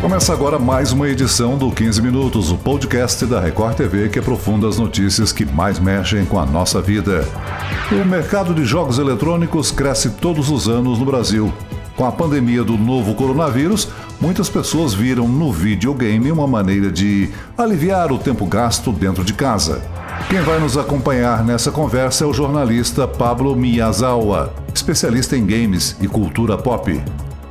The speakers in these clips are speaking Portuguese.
Começa agora mais uma edição do 15 Minutos, o podcast da Record TV que aprofunda as notícias que mais mexem com a nossa vida. O mercado de jogos eletrônicos cresce todos os anos no Brasil. Com a pandemia do novo coronavírus, muitas pessoas viram no videogame uma maneira de aliviar o tempo gasto dentro de casa. Quem vai nos acompanhar nessa conversa é o jornalista Pablo Miyazawa, especialista em games e cultura pop.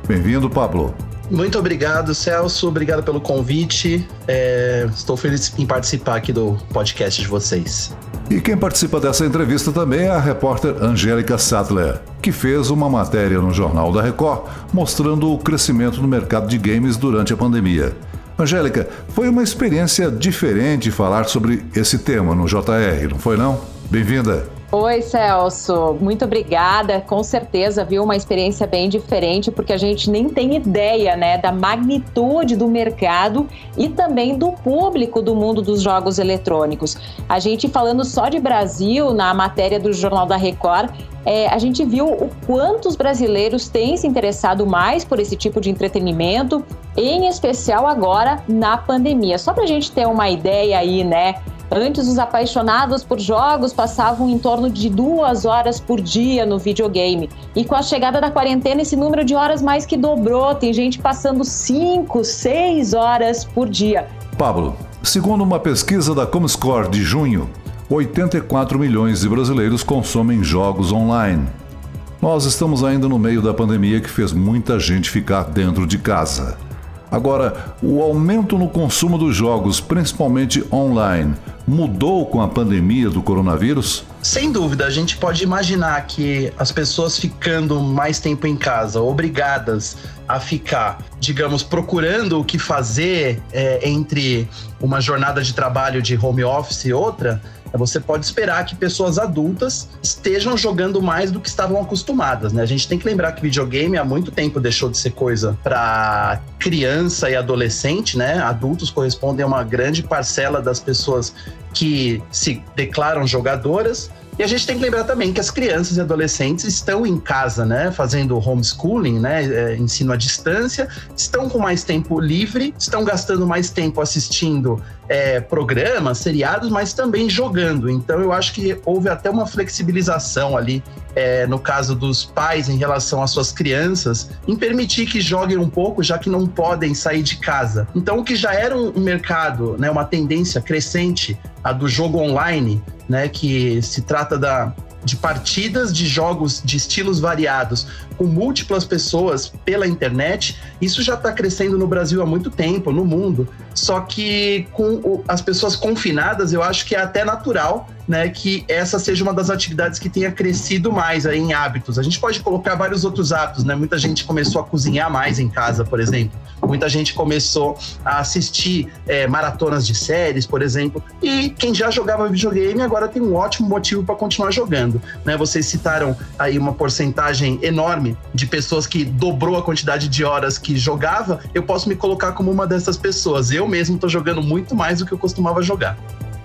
Bem-vindo, Pablo. Muito obrigado, Celso. Obrigado pelo convite. É, estou feliz em participar aqui do podcast de vocês. E quem participa dessa entrevista também é a repórter Angélica Sattler, que fez uma matéria no Jornal da Record mostrando o crescimento no mercado de games durante a pandemia. Angélica, foi uma experiência diferente falar sobre esse tema no JR, não foi não? Bem-vinda! Oi, Celso. Muito obrigada. Com certeza, viu uma experiência bem diferente, porque a gente nem tem ideia, né, da magnitude do mercado e também do público do mundo dos jogos eletrônicos. A gente falando só de Brasil na matéria do Jornal da Record, é, a gente viu o quanto os brasileiros têm se interessado mais por esse tipo de entretenimento, em especial agora na pandemia. Só para a gente ter uma ideia aí, né? Antes, os apaixonados por jogos passavam em torno de duas horas por dia no videogame. E com a chegada da quarentena, esse número de horas mais que dobrou. Tem gente passando cinco, seis horas por dia. Pablo, segundo uma pesquisa da Comscore de junho, 84 milhões de brasileiros consomem jogos online. Nós estamos ainda no meio da pandemia que fez muita gente ficar dentro de casa. Agora, o aumento no consumo dos jogos, principalmente online, mudou com a pandemia do coronavírus? Sem dúvida, a gente pode imaginar que as pessoas ficando mais tempo em casa, obrigadas a ficar, digamos, procurando o que fazer é, entre uma jornada de trabalho de home office e outra, você pode esperar que pessoas adultas estejam jogando mais do que estavam acostumadas, né? A gente tem que lembrar que videogame há muito tempo deixou de ser coisa para criança e adolescente, né? Adultos correspondem a uma grande parcela das pessoas que se declaram jogadoras e a gente tem que lembrar também que as crianças e adolescentes estão em casa, né, fazendo homeschooling, né, é, ensino à distância, estão com mais tempo livre, estão gastando mais tempo assistindo é, programas, seriados, mas também jogando. Então eu acho que houve até uma flexibilização ali é, no caso dos pais em relação às suas crianças, em permitir que joguem um pouco, já que não podem sair de casa. Então, o que já era um mercado, né, uma tendência crescente, a do jogo online, né, que se trata da, de partidas de jogos de estilos variados com múltiplas pessoas pela internet, isso já está crescendo no Brasil há muito tempo, no mundo. Só que com as pessoas confinadas, eu acho que é até natural né, que essa seja uma das atividades que tenha crescido mais aí em hábitos. A gente pode colocar vários outros hábitos, né? Muita gente começou a cozinhar mais em casa, por exemplo. Muita gente começou a assistir é, maratonas de séries, por exemplo. E quem já jogava videogame agora tem um ótimo motivo para continuar jogando. Né? Vocês citaram aí uma porcentagem enorme de pessoas que dobrou a quantidade de horas que jogava. Eu posso me colocar como uma dessas pessoas. Eu mesmo estou jogando muito mais do que eu costumava jogar.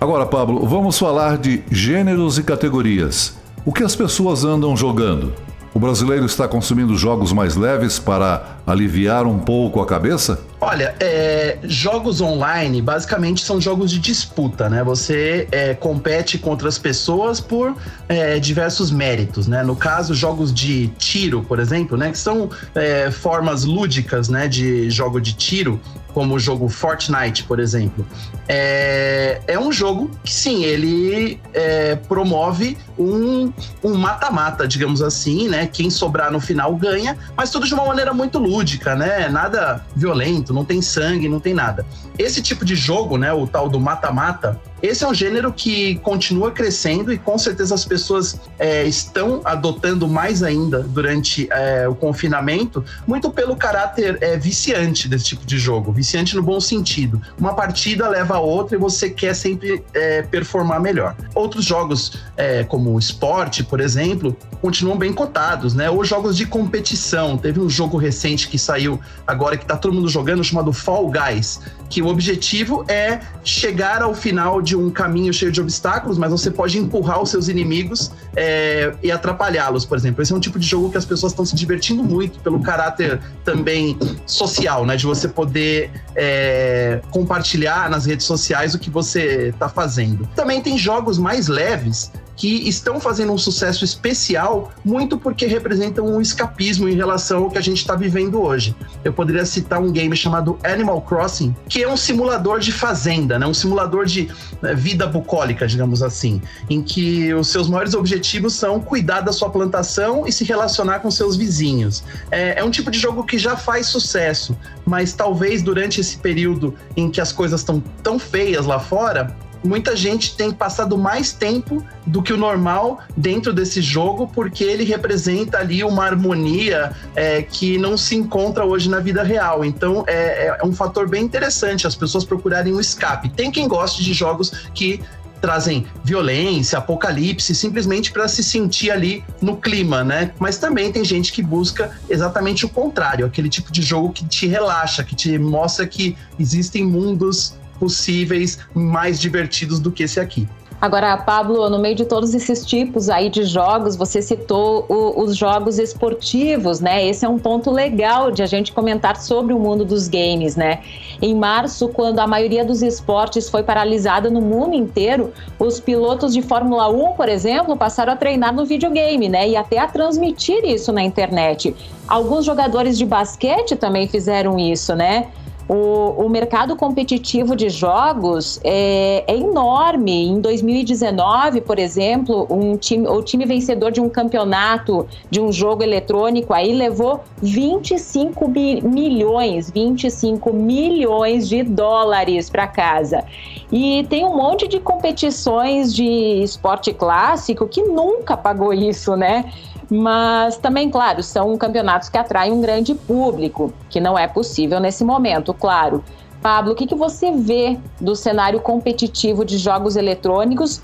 Agora, Pablo, vamos falar de gêneros e categorias. O que as pessoas andam jogando? O brasileiro está consumindo jogos mais leves para aliviar um pouco a cabeça? Olha, é, jogos online basicamente são jogos de disputa, né? Você é, compete contra as pessoas por é, diversos méritos, né? No caso, jogos de tiro, por exemplo, né? Que são é, formas lúdicas, né? De jogo de tiro, como o jogo Fortnite, por exemplo. É, é um jogo que, sim, ele é, promove um mata-mata, digamos assim, né? Quem sobrar no final ganha, mas tudo de uma maneira muito lúdica, né? Nada violento, não tem sangue, não tem nada. Esse tipo de jogo, né, o tal do mata-mata, esse é um gênero que continua crescendo e com certeza as pessoas é, estão adotando mais ainda durante é, o confinamento, muito pelo caráter é, viciante desse tipo de jogo, viciante no bom sentido. Uma partida leva a outra e você quer sempre é, performar melhor. Outros jogos, é, como o esporte, por exemplo, continuam bem cotados, né? Ou jogos de competição. Teve um jogo recente que saiu agora que tá todo mundo jogando chamado Fall Guys que o objetivo é chegar ao final de um caminho cheio de obstáculos, mas você pode empurrar os seus inimigos é, e atrapalhá-los, por exemplo. Esse é um tipo de jogo que as pessoas estão se divertindo muito pelo caráter também social, né? De você poder é, compartilhar nas redes sociais o que você está fazendo. Também tem jogos mais leves que estão fazendo um sucesso especial muito porque representam um escapismo em relação ao que a gente está vivendo hoje. Eu poderia citar um game chamado Animal Crossing, que é um simulador de fazenda, né? um simulador de né, vida bucólica, digamos assim, em que os seus maiores objetivos são cuidar da sua plantação e se relacionar com seus vizinhos. É, é um tipo de jogo que já faz sucesso, mas talvez durante esse período em que as coisas estão tão feias lá fora, muita gente tem passado mais tempo do que o normal dentro desse jogo, porque ele representa ali uma harmonia é, que não se encontra hoje na vida real. Então é, é, um fator bem interessante as pessoas procurarem um escape. Tem quem goste de jogos que trazem violência, apocalipse, simplesmente para se sentir ali no clima, né? Mas também tem gente que busca exatamente o contrário, aquele tipo de jogo que te relaxa, que te mostra que existem mundos possíveis mais divertidos do que esse aqui. Agora, Pablo, no meio de todos esses tipos aí de jogos, você citou o, os jogos esportivos, né? Esse é um ponto legal de a gente comentar sobre o mundo dos games, né? Em março, quando a maioria dos esportes foi paralisada no mundo inteiro, os pilotos de Fórmula 1, por exemplo, passaram a treinar no videogame, né? E até a transmitir isso na internet. Alguns jogadores de basquete também fizeram isso, né? O, o, mercado competitivo de jogos é, é, enorme. Em 2019, por exemplo, um time, o time vencedor de um campeonato de um jogo eletrônico aí levou 25 milhões, 25 milhões de dólares para casa. E tem um monte de competições de esporte clássico que nunca pagou isso, né? Mas também, claro, são campeonatos que atraem um grande público, que não é possível nesse momento, claro. Pablo, o que, que você vê do cenário competitivo de jogos eletrônicos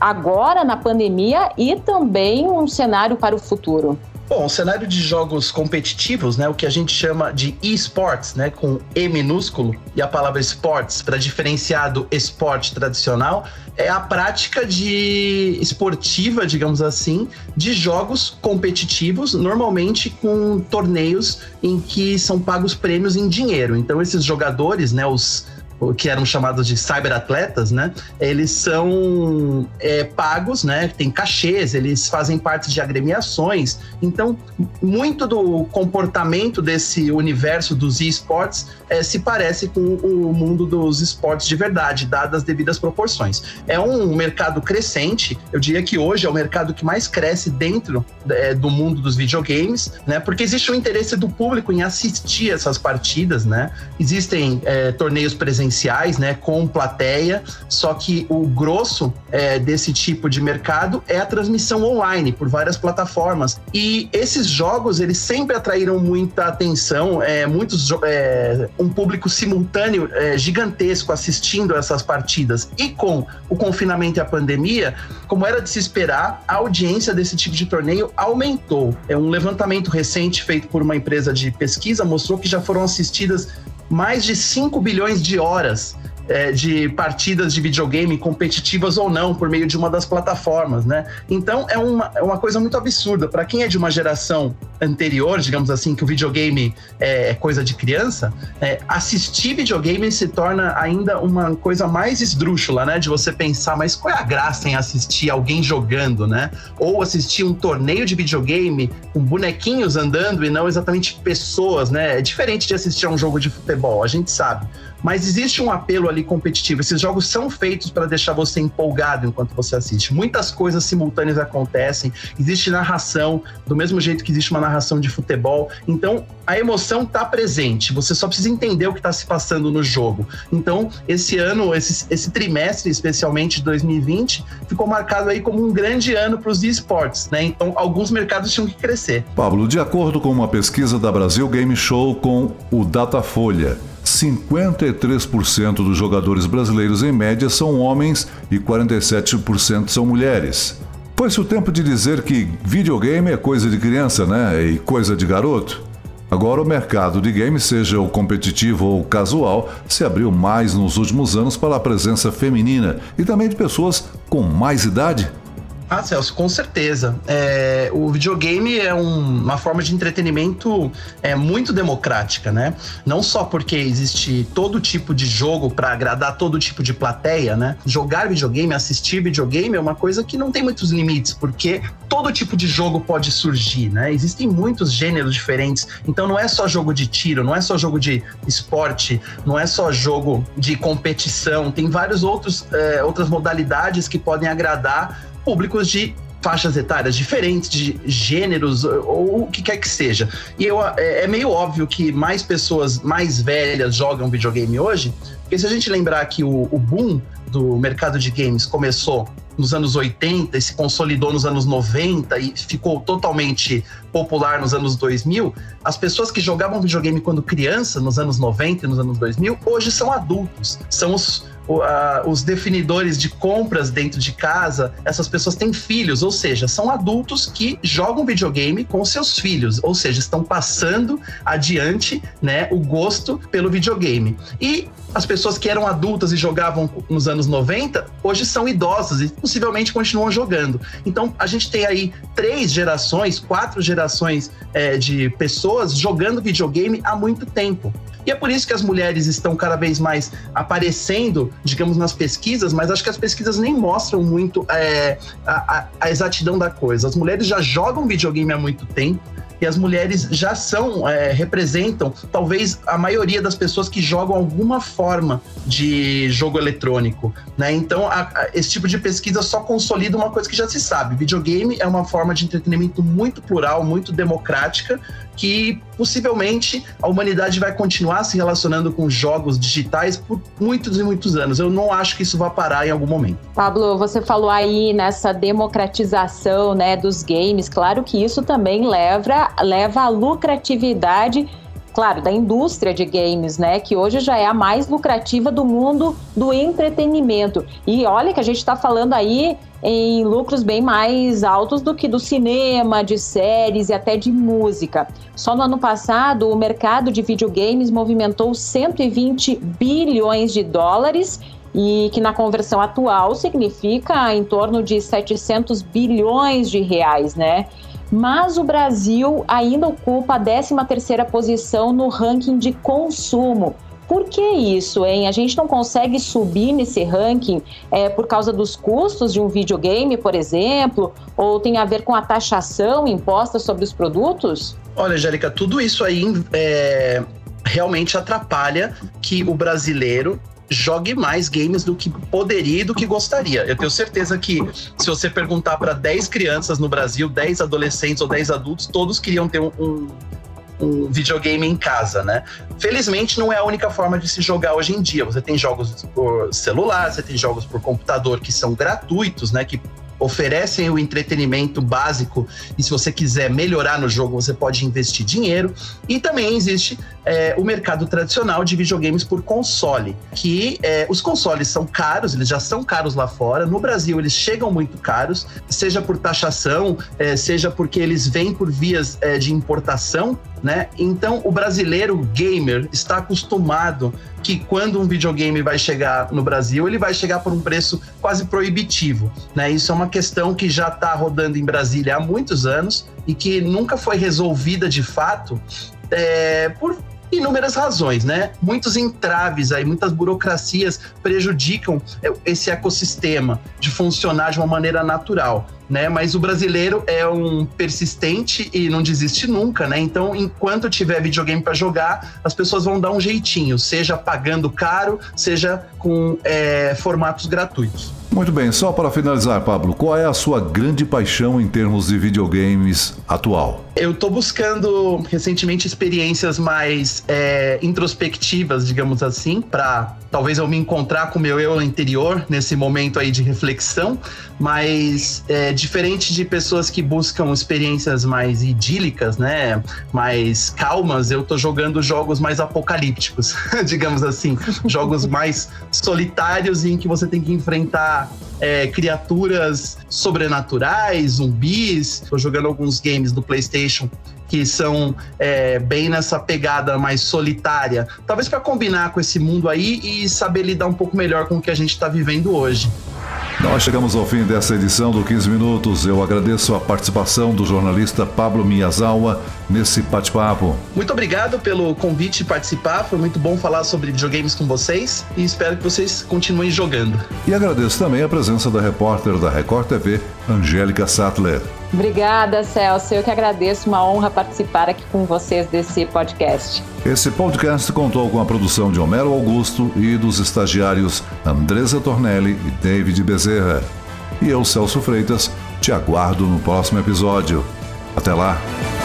agora na pandemia e também um cenário para o futuro? Bom, o cenário de jogos competitivos, né, o que a gente chama de esports, né, com E minúsculo, e a palavra sports para diferenciar do esporte tradicional, é a prática de esportiva, digamos assim, de jogos competitivos, normalmente com torneios em que são pagos prêmios em dinheiro. Então esses jogadores, né, os que eram chamados de cyberatletas, né? Eles são é, pagos, né? Tem cachês, eles fazem parte de agremiações. Então, muito do comportamento desse universo dos esportes é, se parece com o mundo dos esportes de verdade, dadas as devidas proporções. É um mercado crescente, eu diria que hoje é o mercado que mais cresce dentro é, do mundo dos videogames, né? Porque existe o interesse do público em assistir essas partidas, né? Existem é, torneios presenciais presenciais, né, com plateia, só que o grosso é, desse tipo de mercado é a transmissão online por várias plataformas. E esses jogos, eles sempre atraíram muita atenção, é, muitos, é, um público simultâneo é, gigantesco assistindo essas partidas. E com o confinamento e a pandemia, como era de se esperar, a audiência desse tipo de torneio aumentou. É um levantamento recente feito por uma empresa de pesquisa mostrou que já foram assistidas mais de 5 bilhões de horas é, de partidas de videogame competitivas ou não por meio de uma das plataformas, né? Então é uma, é uma coisa muito absurda. Para quem é de uma geração anterior, digamos assim, que o videogame é, é coisa de criança, é, assistir videogame se torna ainda uma coisa mais esdrúxula, né? De você pensar, mas qual é a graça em assistir alguém jogando, né? Ou assistir um torneio de videogame com bonequinhos andando e não exatamente pessoas, né? É diferente de assistir a um jogo de futebol, a gente sabe. Mas existe um apelo ali competitivo. Esses jogos são feitos para deixar você empolgado enquanto você assiste. Muitas coisas simultâneas acontecem. Existe narração, do mesmo jeito que existe uma narração de futebol. Então, a emoção está presente. Você só precisa entender o que está se passando no jogo. Então, esse ano, esse, esse trimestre, especialmente de 2020, ficou marcado aí como um grande ano para os esportes, né? Então, alguns mercados tinham que crescer. Pablo, de acordo com uma pesquisa da Brasil Game Show com o Datafolha, 53% dos jogadores brasileiros em média são homens e 47% são mulheres. Foi-se o tempo de dizer que videogame é coisa de criança, né? E coisa de garoto? Agora, o mercado de games, seja o competitivo ou casual, se abriu mais nos últimos anos para a presença feminina e também de pessoas com mais idade. Ah, Celso, com certeza. É, o videogame é um, uma forma de entretenimento é, muito democrática, né? Não só porque existe todo tipo de jogo para agradar todo tipo de plateia, né? Jogar videogame, assistir videogame é uma coisa que não tem muitos limites, porque todo tipo de jogo pode surgir, né? Existem muitos gêneros diferentes. Então não é só jogo de tiro, não é só jogo de esporte, não é só jogo de competição. Tem outros é, outras modalidades que podem agradar públicos de faixas etárias diferentes, de gêneros ou o que quer que seja. E eu, é, é, meio óbvio que mais pessoas mais velhas jogam videogame hoje, porque se a gente lembrar que o, o boom do mercado de games começou nos anos 80 e se consolidou nos anos 90 e ficou totalmente popular nos anos 2000, as pessoas que jogavam videogame quando criança, nos anos 90 e nos anos 2000, hoje são adultos. São os os definidores de compras dentro de casa, essas pessoas têm filhos, ou seja, são adultos que jogam videogame com seus filhos, ou seja, estão passando adiante né, o gosto pelo videogame. E as pessoas que eram adultas e jogavam nos anos 90, hoje são idosas e possivelmente continuam jogando. Então a gente tem aí três gerações, quatro gerações é, de pessoas jogando videogame há muito tempo. E é por isso que as mulheres estão cada vez mais aparecendo, digamos, nas pesquisas, mas acho que as pesquisas nem mostram muito é, a, a, exatidão da coisa. As mulheres já jogam videogame há muito tempo e as mulheres já são, é, representam talvez a maioria das pessoas que jogam alguma forma de jogo eletrônico, né? Então, a, a, esse tipo de pesquisa só consolida uma coisa que já se sabe. Videogame é uma forma de entretenimento muito plural, muito democrática, que possivelmente a humanidade vai continuar se relacionando com jogos digitais por muitos e muitos anos. Eu não acho que isso vai parar em algum momento. Pablo, você falou aí nessa democratização, né, dos games. Claro que isso também leva leva à lucratividade claro, da indústria de games, né? Que hoje já é a mais lucrativa do mundo do entretenimento. E olha que a gente está falando aí em lucros bem mais altos do que do cinema, de séries e até de música. Só no ano passado, o mercado de videogames movimentou 120 bilhões de dólares e que na conversão atual significa em torno de 700 bilhões de reais, né? Mas o Brasil ainda ocupa a 13ª posição no ranking de consumo, por que isso, hein? A gente não consegue subir nesse ranking é, por causa dos custos de um videogame, por exemplo? Ou tem a ver com a taxação imposta sobre os produtos? Olha, Angélica, tudo isso aí é, realmente atrapalha que o brasileiro jogue mais games do que poderia e do que gostaria. Eu tenho certeza que se você perguntar para 10 crianças no Brasil, 10 adolescentes ou 10 adultos, todos queriam ter um, um um videogame em casa, né? Felizmente não é a única forma de se jogar hoje em dia. Você tem jogos por celular, você tem jogos por computador que são gratuitos, né? Que oferecem o entretenimento básico e se você quiser melhorar no jogo, você pode investir dinheiro. E também existe é, o mercado tradicional de videogames por console, que é, os consoles são caros, eles já são caros lá fora. No Brasil, eles chegam muito caros, seja por taxação, é, seja porque eles vêm por vias de importação né? Então o brasileiro gamer está acostumado que quando um videogame vai chegar no Brasil, ele vai chegar por um preço quase proibitivo, né? Isso é uma questão que já está rodando em Brasília há muitos anos e que nunca foi resolvida de fato é, por inúmeras razões, né? Muitos entraves aí, muitas burocracias prejudicam esse ecossistema de funcionar de uma maneira natural né? Mas o brasileiro é um persistente e não desiste nunca, né? Então, enquanto tiver videogame para jogar, as pessoas vão dar um jeitinho, seja pagando caro, seja com é, formatos gratuitos. Muito bem, só para finalizar, Pablo, qual é a sua grande paixão em termos de videogames atual? Eu estou buscando recentemente experiências mais é, introspectivas, digamos assim, para talvez eu me encontrar com o meu eu interior nesse momento aí de reflexão, mas é, diferente de pessoas que buscam experiências mais idílicas, né, mais calmas, eu tô jogando jogos mais apocalípticos, digamos assim, jogos mais solitários em que você tem que enfrentar é, criaturas sobrenaturais, zumbis. Estou jogando alguns games do PlayStation que são é, bem nessa pegada mais solitária. Talvez para combinar com esse mundo aí e saber lidar um pouco melhor com o que a gente está vivendo hoje. Nós chegamos ao fim dessa edição do 15 Minutos. Eu agradeço a participação do jornalista Pablo Miyazawa nesse bate-papo. Muito obrigado pelo convite de participar. Foi muito bom falar sobre videogames com vocês e espero que vocês continuem jogando. E agradeço também a presença da repórter da Record TV, Angélica Sattler. Obrigada, Celso. Eu que agradeço, uma honra participar aqui com vocês desse podcast. Esse podcast contou com a produção de Homero Augusto e dos estagiários Andresa Tornelli e David Bezerra. E eu, Celso Freitas, te aguardo no próximo episódio. Até lá!